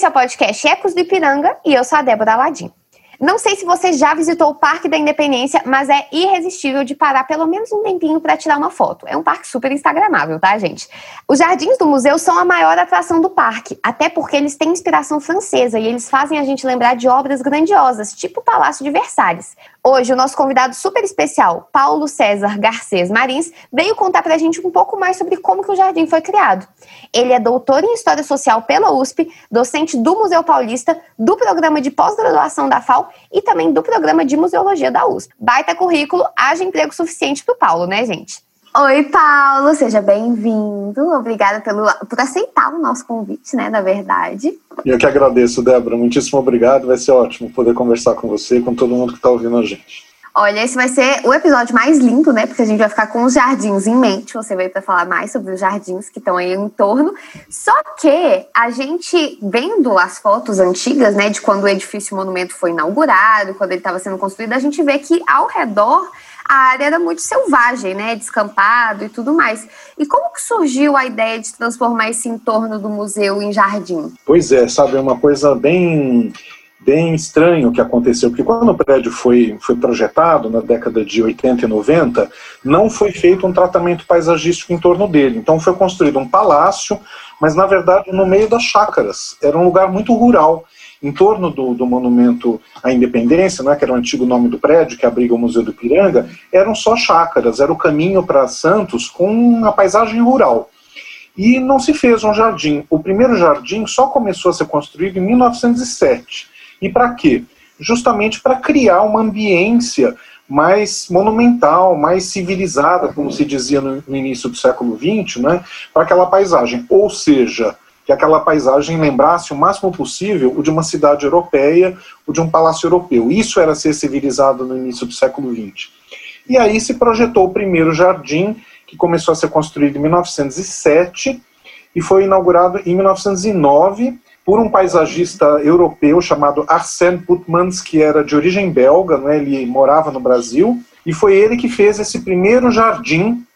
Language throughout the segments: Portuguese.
Esse é o podcast Ecos do Ipiranga e eu sou a Débora Aladim. Não sei se você já visitou o Parque da Independência, mas é irresistível de parar pelo menos um tempinho para tirar uma foto. É um parque super instagramável, tá, gente? Os jardins do museu são a maior atração do parque, até porque eles têm inspiração francesa e eles fazem a gente lembrar de obras grandiosas, tipo o Palácio de Versalhes. Hoje, o nosso convidado super especial, Paulo César Garcês Marins, veio contar pra gente um pouco mais sobre como que o jardim foi criado. Ele é doutor em História Social pela USP, docente do Museu Paulista, do programa de pós-graduação da FAO e também do programa de Museologia da USP. Baita currículo, haja emprego suficiente pro Paulo, né, gente? Oi, Paulo, seja bem-vindo. Obrigada pelo, por aceitar o nosso convite, né, na verdade. Eu que agradeço, Débora. Muitíssimo obrigado. Vai ser ótimo poder conversar com você e com todo mundo que está ouvindo a gente. Olha, esse vai ser o episódio mais lindo, né? Porque a gente vai ficar com os jardins em mente. Você veio para falar mais sobre os jardins que estão aí em torno. Só que a gente, vendo as fotos antigas, né, de quando o edifício monumento foi inaugurado, quando ele estava sendo construído, a gente vê que ao redor a área era muito selvagem, né, descampado e tudo mais. E como que surgiu a ideia de transformar esse entorno do museu em jardim? Pois é, sabe, é uma coisa bem bem estranho que aconteceu, porque quando o prédio foi, foi projetado, na década de 80 e 90, não foi feito um tratamento paisagístico em torno dele. Então foi construído um palácio, mas na verdade no meio das chácaras. Era um lugar muito rural. Em torno do, do monumento à independência, né, que era o antigo nome do prédio, que abriga o Museu do Piranga, eram só chácaras, era o caminho para Santos com uma paisagem rural. E não se fez um jardim. O primeiro jardim só começou a ser construído em 1907 e para quê? Justamente para criar uma ambiência mais monumental, mais civilizada, como se dizia no, no início do século XX, né, para aquela paisagem. Ou seja, que aquela paisagem lembrasse o máximo possível o de uma cidade europeia, o de um palácio europeu. Isso era ser civilizado no início do século XX. E aí se projetou o primeiro jardim, que começou a ser construído em 1907 e foi inaugurado em 1909 por um paisagista europeu chamado Arsène Putmans, que era de origem belga, né? ele morava no Brasil, e foi ele que fez esse primeiro jardim,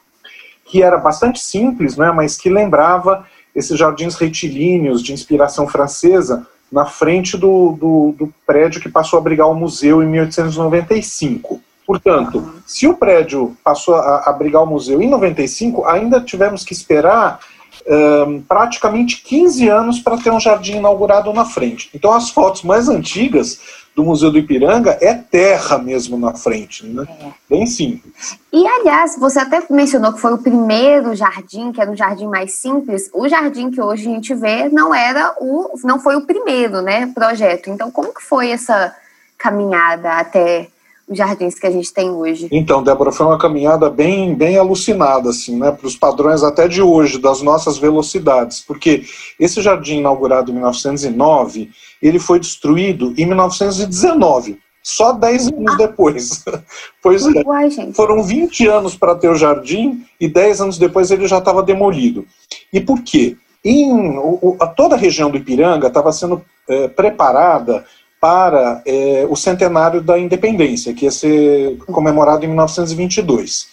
que era bastante simples, né? mas que lembrava esses jardins retilíneos de inspiração francesa, na frente do, do, do prédio que passou a abrigar o museu em 1895. Portanto, se o prédio passou a abrigar o museu em 95, ainda tivemos que esperar um, praticamente 15 anos para ter um jardim inaugurado na frente. Então as fotos mais antigas do Museu do Ipiranga é terra mesmo na frente, né? É. Bem simples. E aliás, você até mencionou que foi o primeiro jardim, que era um jardim mais simples. O jardim que hoje a gente vê não era o, não foi o primeiro, né, projeto. Então como que foi essa caminhada até jardins que a gente tem hoje. Então, Débora, foi uma caminhada bem, bem alucinada, assim, né, para os padrões até de hoje, das nossas velocidades, porque esse jardim inaugurado em 1909, ele foi destruído em 1919, só 10 anos ah. depois. pois é, Uai, foram 20 anos para ter o jardim e 10 anos depois ele já estava demolido. E por quê? Em, o, a, toda a região do Ipiranga estava sendo é, preparada para é, o centenário da independência, que ia ser comemorado em 1922.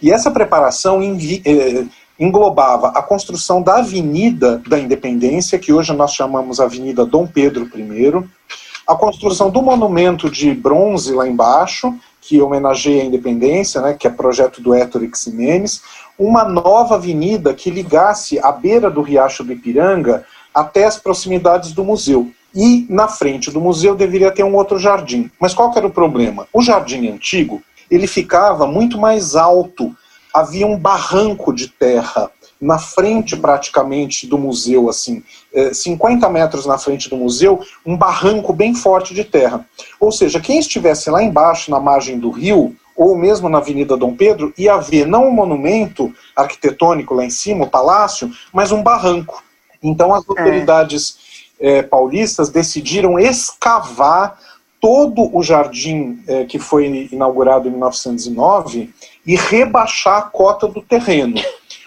E essa preparação é, englobava a construção da Avenida da Independência, que hoje nós chamamos Avenida Dom Pedro I, a construção do monumento de bronze lá embaixo, que homenageia a independência, né, que é projeto do Héctor Ximenes, uma nova avenida que ligasse a beira do Riacho do Ipiranga até as proximidades do museu. E na frente do museu deveria ter um outro jardim. Mas qual era o problema? O jardim antigo, ele ficava muito mais alto. Havia um barranco de terra na frente praticamente do museu, assim, 50 é, metros na frente do museu, um barranco bem forte de terra. Ou seja, quem estivesse lá embaixo, na margem do rio, ou mesmo na Avenida Dom Pedro, ia ver não um monumento arquitetônico lá em cima, o palácio, mas um barranco. Então as é. autoridades é, paulistas decidiram escavar todo o jardim é, que foi inaugurado em 1909 e rebaixar a cota do terreno.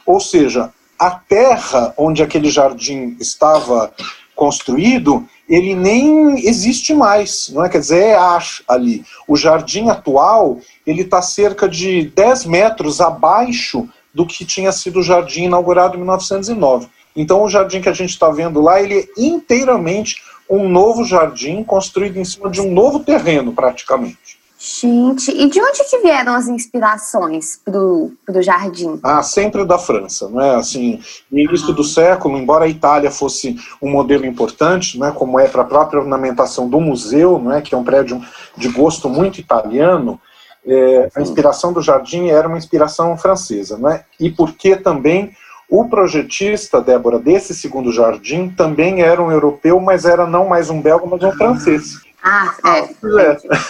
Ou seja, a terra onde aquele jardim estava construído, ele nem existe mais, não é? Quer dizer, é ar ali. O jardim atual, ele está cerca de 10 metros abaixo do que tinha sido o jardim inaugurado em 1909. Então o jardim que a gente está vendo lá, ele é inteiramente um novo jardim construído em cima de um novo terreno, praticamente. Gente, e de onde que vieram as inspirações pro, pro jardim? Ah, sempre da França, né? Assim, no início do século, embora a Itália fosse um modelo importante, né, como é para a própria ornamentação do museu, né, que é um prédio de gosto muito italiano, é, a inspiração do jardim era uma inspiração francesa, né? E porque também o projetista, Débora, desse segundo jardim também era um europeu, mas era não mais um belga, mas um francês. Ah, é.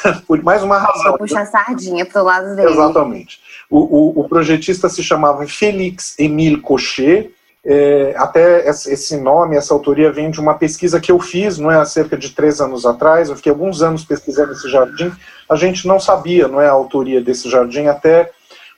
é. Por mais uma razão. Puxa a sardinha pro lado dele. Exatamente. O, o, o projetista se chamava Félix Émile Cochet. É, até esse nome, essa autoria vem de uma pesquisa que eu fiz, não é, há cerca de três anos atrás. Eu fiquei alguns anos pesquisando esse jardim. A gente não sabia, não é, a autoria desse jardim até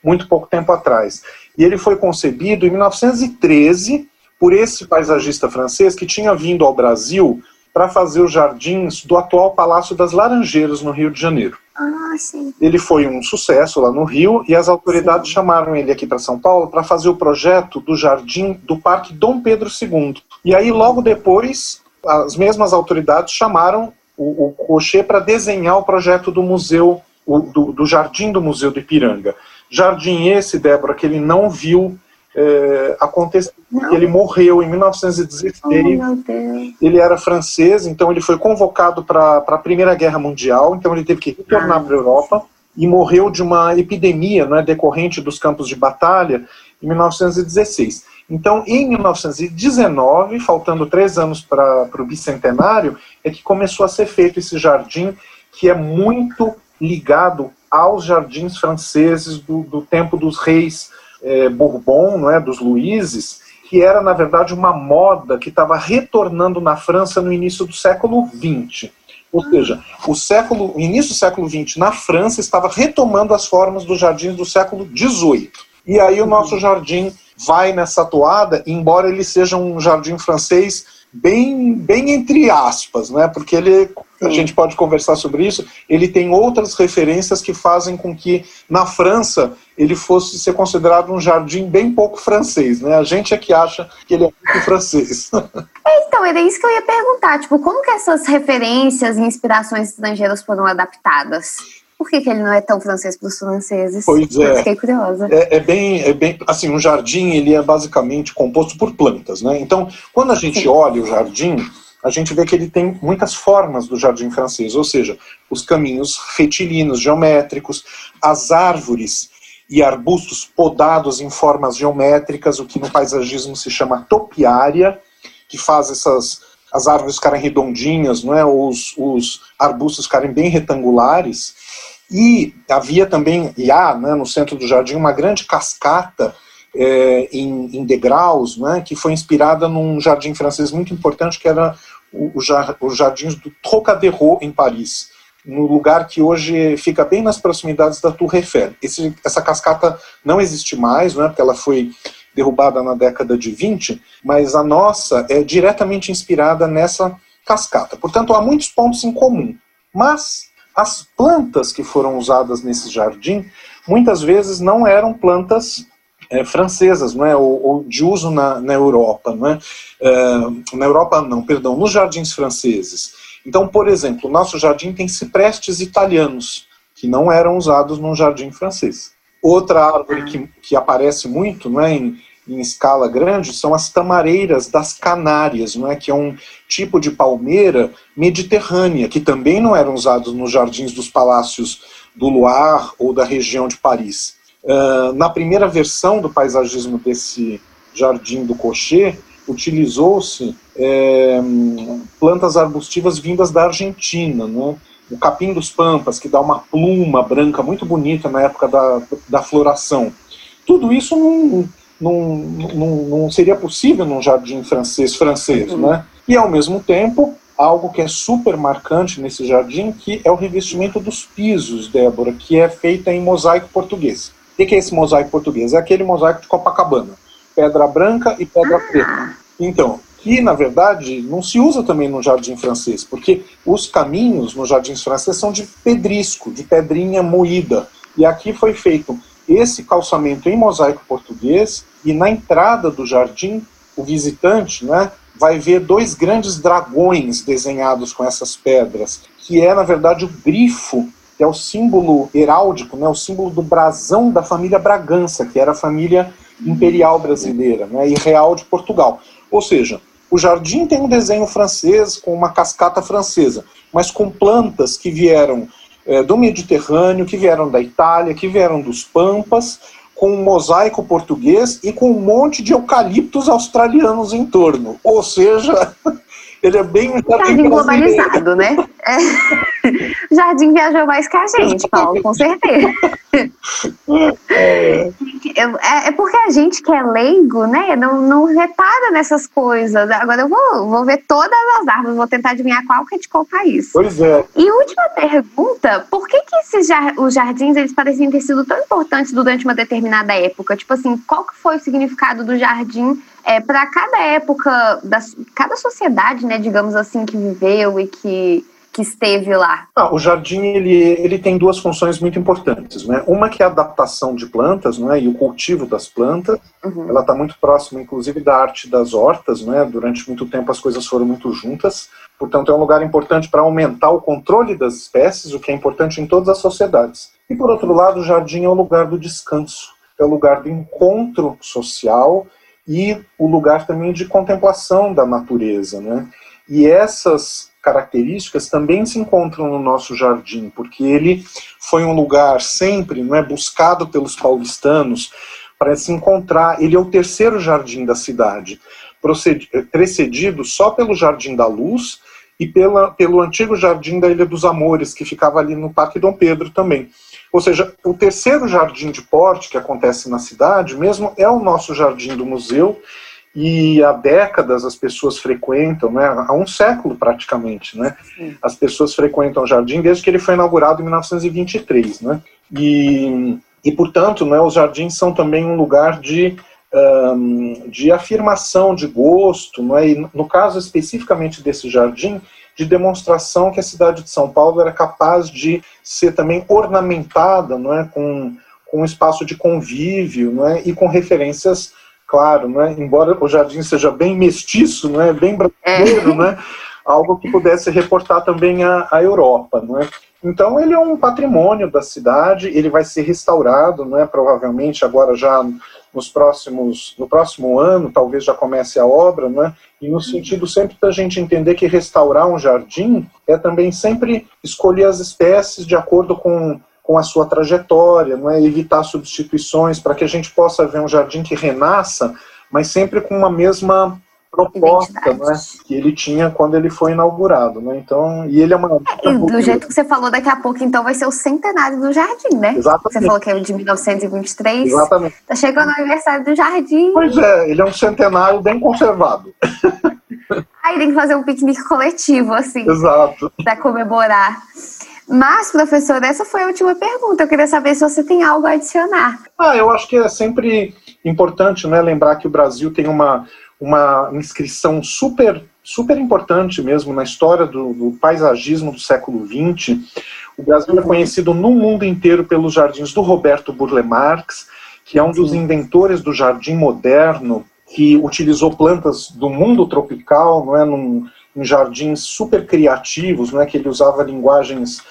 muito pouco tempo atrás. E ele foi concebido em 1913 por esse paisagista francês que tinha vindo ao Brasil para fazer os jardins do atual Palácio das Laranjeiras, no Rio de Janeiro. Ah, sim. Ele foi um sucesso lá no Rio e as autoridades sim. chamaram ele aqui para São Paulo para fazer o projeto do jardim do Parque Dom Pedro II. E aí, logo depois, as mesmas autoridades chamaram o, o Cochê para desenhar o projeto do museu, o, do, do jardim do Museu do Ipiranga. Jardim esse, Débora, que ele não viu é, aconteceu. Ele morreu em 1916. Oh, ele era francês, então ele foi convocado para a Primeira Guerra Mundial, então ele teve que retornar ah. para a Europa e morreu de uma epidemia né, decorrente dos campos de batalha em 1916. Então, em 1919, faltando três anos para o bicentenário, é que começou a ser feito esse jardim, que é muito ligado aos jardins franceses do, do tempo dos reis é, Bourbon, não é, dos Luizes, que era, na verdade, uma moda que estava retornando na França no início do século XX. Ou seja, o século, o início do século XX na França estava retomando as formas dos jardins do século XVIII. E aí o nosso jardim vai nessa toada, embora ele seja um jardim francês bem, bem entre aspas, né? Porque ele, a gente pode conversar sobre isso. Ele tem outras referências que fazem com que na França ele fosse ser considerado um jardim bem pouco francês, né? A gente é que acha que ele é muito francês. É, então, era isso que eu ia perguntar, tipo, como que essas referências e inspirações estrangeiras foram adaptadas? Por que, que ele não é tão francês para os franceses? Pois é. Eu fiquei curiosa. É, é, bem, é bem, assim, um jardim ele é basicamente composto por plantas, né? Então, quando a gente Sim. olha o jardim, a gente vê que ele tem muitas formas do jardim francês, ou seja, os caminhos retilíneos, geométricos, as árvores e arbustos podados em formas geométricas, o que no paisagismo se chama topiária, que faz essas as árvores ficarem redondinhas, não é? os, os arbustos ficarem bem retangulares. E havia também, e há né, no centro do jardim, uma grande cascata é, em, em, degraus, né, que foi inspirada num jardim francês muito importante, que era os jardins do Trocadéro, em Paris, no lugar que hoje fica bem nas proximidades da Tour Eiffel. Esse, essa cascata não existe mais, né, porque ela foi derrubada na década de 20, mas a nossa é diretamente inspirada nessa cascata. Portanto, há muitos pontos em comum. Mas as plantas que foram usadas nesse jardim muitas vezes não eram plantas é, francesas, não é, ou, ou, de uso na, na Europa, não é? é? na Europa não, perdão, nos jardins franceses. Então, por exemplo, o nosso jardim tem ciprestes italianos que não eram usados num jardim francês. Outra árvore que, que aparece muito não é, em, em escala grande são as tamareiras das Canárias, não é? que é um tipo de palmeira mediterrânea, que também não eram usados nos jardins dos palácios do Loire ou da região de Paris. Uh, na primeira versão do paisagismo desse jardim do Cocher, utilizou-se é, plantas arbustivas vindas da Argentina, né? o capim dos pampas, que dá uma pluma branca muito bonita na época da, da floração. Tudo isso não, não, não, não seria possível num jardim francês, francês uhum. né? E, ao mesmo tempo, algo que é super marcante nesse jardim, que é o revestimento dos pisos, Débora, que é feita em mosaico português. O que é esse mosaico português? É aquele mosaico de Copacabana. Pedra branca e pedra ah. preta. Então, que na verdade não se usa também no jardim francês, porque os caminhos nos jardins franceses são de pedrisco, de pedrinha moída. E aqui foi feito esse calçamento em mosaico português e na entrada do jardim o visitante, né, vai ver dois grandes dragões desenhados com essas pedras, que é, na verdade, o grifo, que é o símbolo heráldico, né, o símbolo do brasão da família Bragança, que era a família imperial brasileira né, e real de Portugal. Ou seja, o jardim tem um desenho francês com uma cascata francesa, mas com plantas que vieram é, do Mediterrâneo, que vieram da Itália, que vieram dos Pampas, com um mosaico português e com um monte de eucaliptos australianos em torno. Ou seja, ele é bem jardim, globalizado, né? É. Jardim viajou mais que a gente, Paulo, com certeza. É. é, é porque a gente que é leigo, né, não, não repara nessas coisas. Agora eu vou, vou ver todas as árvores, vou tentar adivinhar qual que é de qual país. Pois é. E última pergunta, por que que esses os jardins, eles pareciam ter sido tão importantes durante uma determinada época? Tipo assim, qual que foi o significado do jardim é, para cada época, da, cada sociedade, né, digamos assim, que viveu e que que esteve lá? Ah, o jardim ele, ele tem duas funções muito importantes, né? Uma que é a adaptação de plantas, né, e o cultivo das plantas. Uhum. Ela está muito próxima, inclusive, da arte das hortas, né? Durante muito tempo as coisas foram muito juntas. Portanto, é um lugar importante para aumentar o controle das espécies, o que é importante em todas as sociedades. E por outro lado, o jardim é o lugar do descanso, é o lugar do encontro social e o lugar também de contemplação da natureza, né? E essas características também se encontram no nosso jardim, porque ele foi um lugar sempre não é, buscado pelos paulistanos para se encontrar. Ele é o terceiro jardim da cidade, precedido só pelo Jardim da Luz e pela, pelo antigo Jardim da Ilha dos Amores, que ficava ali no Parque Dom Pedro também. Ou seja, o terceiro jardim de porte que acontece na cidade mesmo é o nosso jardim do museu, e há décadas as pessoas frequentam, né, há um século praticamente, né, as pessoas frequentam o jardim desde que ele foi inaugurado em 1923, né, e, e portanto, né, os jardins são também um lugar de, um, de afirmação de gosto, né, e no caso especificamente desse jardim, de demonstração que a cidade de São Paulo era capaz de ser também ornamentada, não é, com, com um espaço de convívio, não é, e com referências claro, né? embora o jardim seja bem mestiço, né? bem brasileiro, é. né? algo que pudesse reportar também a, a Europa. Né? Então ele é um patrimônio da cidade, ele vai ser restaurado, né? provavelmente agora já nos próximos, no próximo ano, talvez já comece a obra, né? E no sentido sempre da gente entender que restaurar um jardim é também sempre escolher as espécies de acordo com com a sua trajetória, não é? Evitar substituições para que a gente possa ver um jardim que renasça, mas sempre com uma mesma proposta né, que ele tinha quando ele foi inaugurado, né? Então, e ele é uma é, do jeito que você falou daqui a pouco, então vai ser o centenário do jardim, né? Exatamente. Você falou que é o de 1923. Exatamente. Tá chegando o aniversário do jardim. Pois é, ele é um centenário bem conservado. Aí tem que fazer um piquenique coletivo assim. Exato. Para comemorar. Mas, professor, essa foi a última pergunta. Eu queria saber se você tem algo a adicionar. Ah, eu acho que é sempre importante né, lembrar que o Brasil tem uma, uma inscrição super, super importante mesmo na história do, do paisagismo do século XX. O Brasil é conhecido no mundo inteiro pelos jardins do Roberto Burle Marx, que é um dos inventores do jardim moderno, que utilizou plantas do mundo tropical, não é, num, em jardins super criativos, né, que ele usava linguagens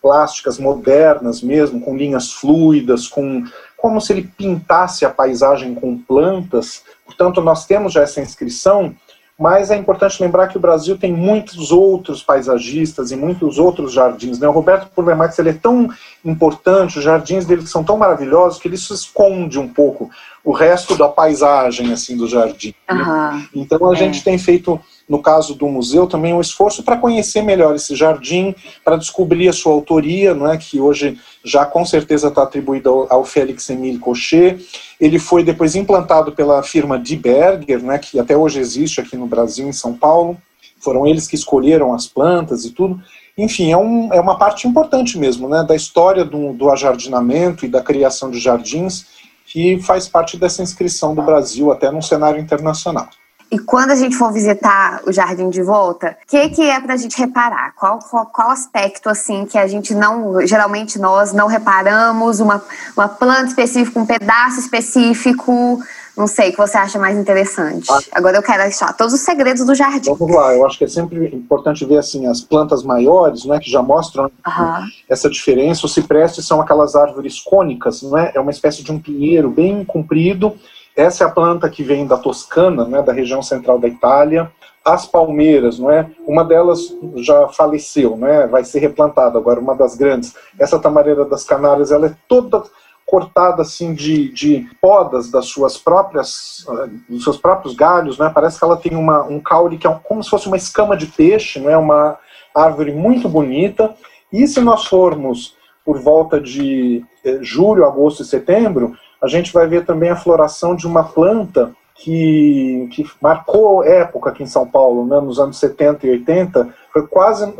plásticas modernas mesmo, com linhas fluidas, com como se ele pintasse a paisagem com plantas. Portanto, nós temos já essa inscrição, mas é importante lembrar que o Brasil tem muitos outros paisagistas e muitos outros jardins. Né? O Roberto Purlemax ele é tão importante, os jardins dele são tão maravilhosos que ele se esconde um pouco o resto da paisagem assim do jardim. Uhum. Então a é. gente tem feito no caso do museu, também um esforço para conhecer melhor esse jardim, para descobrir a sua autoria, não é, que hoje já com certeza está atribuída ao, Félix Emile Cochet. Ele foi depois implantado pela firma Die Berger, né, que até hoje existe aqui no Brasil, em São Paulo. Foram eles que escolheram as plantas e tudo. Enfim, é, um, é uma parte importante mesmo né, da história do, do ajardinamento e da criação de jardins, que faz parte dessa inscrição do Brasil até num cenário internacional. E quando a gente for visitar o jardim de volta, o que, que é para a gente reparar? Qual, qual, qual, aspecto assim que a gente não, geralmente nós não reparamos? Uma, uma planta específica, um pedaço específico, Não sei, o que você acha mais interessante. Ah. Agora eu quero achar todos os segredos do jardim. Vamos lá, eu acho que é sempre importante ver assim as plantas maiores, né, que já mostram uhum. essa diferença. Os ciprestes são aquelas árvores cônicas, não é? É uma espécie de um pinheiro bem comprido. Essa é a planta que vem da Toscana, né, da região central da Itália as palmeiras, não é? Uma delas já faleceu, não é? Vai ser replantada agora, uma das grandes. Essa tamareira das Canárias, ela é toda cortada assim de, de podas das suas próprias eh, dos seus próprios galhos, né? Parece que ela tem uma, um caule que é como se fosse uma escama de peixe, não é? Uma árvore muito bonita. E se nós formos por volta de eh, julho, agosto e setembro, a gente vai ver também a floração de uma planta que, que marcou época aqui em São Paulo, né, nos anos 70 e 80, foi quase,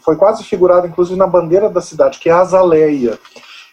foi quase figurado inclusive na bandeira da cidade, que é a azaleia,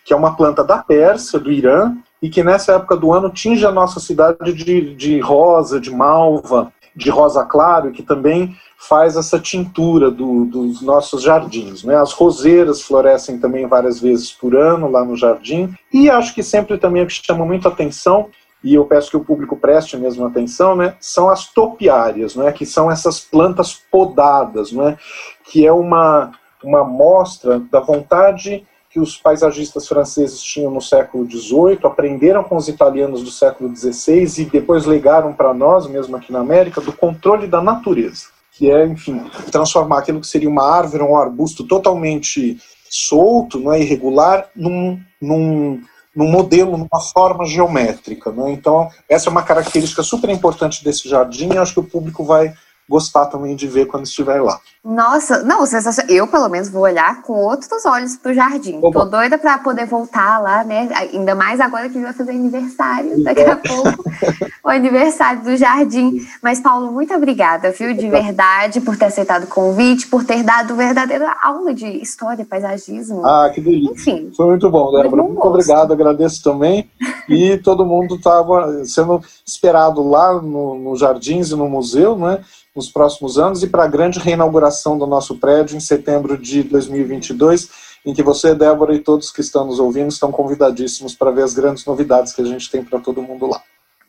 que é uma planta da Pérsia, do Irã, e que nessa época do ano tinge a nossa cidade de, de rosa, de malva, de rosa claro, que também faz essa tintura do, dos nossos jardins. Né? As roseiras florescem também várias vezes por ano lá no jardim, e acho que sempre também o que chama muito atenção e eu peço que o público preste mesmo atenção, né, são as topiárias, né, que são essas plantas podadas, né, que é uma, uma mostra da vontade que os paisagistas franceses tinham no século XVIII, aprenderam com os italianos do século XVI e depois legaram para nós, mesmo aqui na América, do controle da natureza, que é, enfim, transformar aquilo que seria uma árvore, um arbusto totalmente solto, não é irregular, num, num num modelo, numa forma geométrica. Né? Então, essa é uma característica super importante desse jardim e acho que o público vai gostar também de ver quando estiver lá. Nossa, não, sensacional. Eu, pelo menos, vou olhar com outros olhos pro jardim. Oba. Tô doida para poder voltar lá, né? Ainda mais agora que vai fazer aniversário daqui a pouco. o aniversário do jardim. Mas, Paulo, muito obrigada, viu? De verdade, por ter aceitado o convite, por ter dado verdadeira aula de história, paisagismo. Ah, que delícia. Enfim. Foi muito bom, Débora. Muito obrigado, agradeço também. E todo mundo estava sendo esperado lá no, no Jardins e no museu, né? nos próximos anos e para a grande reinauguração do nosso prédio em setembro de 2022, em que você, Débora, e todos que estão nos ouvindo estão convidadíssimos para ver as grandes novidades que a gente tem para todo mundo lá.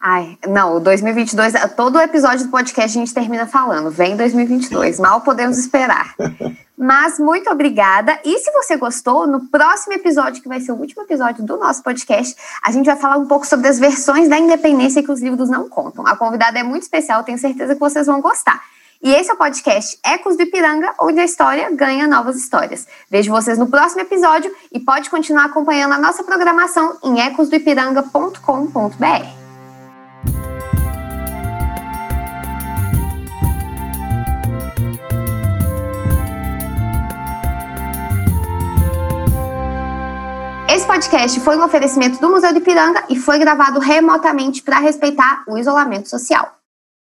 Ai, não, 2022, todo o episódio do podcast a gente termina falando, vem 2022, mal podemos esperar. Mas muito obrigada. E se você gostou, no próximo episódio, que vai ser o último episódio do nosso podcast, a gente vai falar um pouco sobre as versões da independência que os livros não contam. A convidada é muito especial, tenho certeza que vocês vão gostar. E esse é o podcast Ecos do Ipiranga, onde a história ganha novas histórias. Vejo vocês no próximo episódio e pode continuar acompanhando a nossa programação em ecosdoipiranga.com.br. podcast foi um oferecimento do Museu de Ipiranga e foi gravado remotamente para respeitar o isolamento social.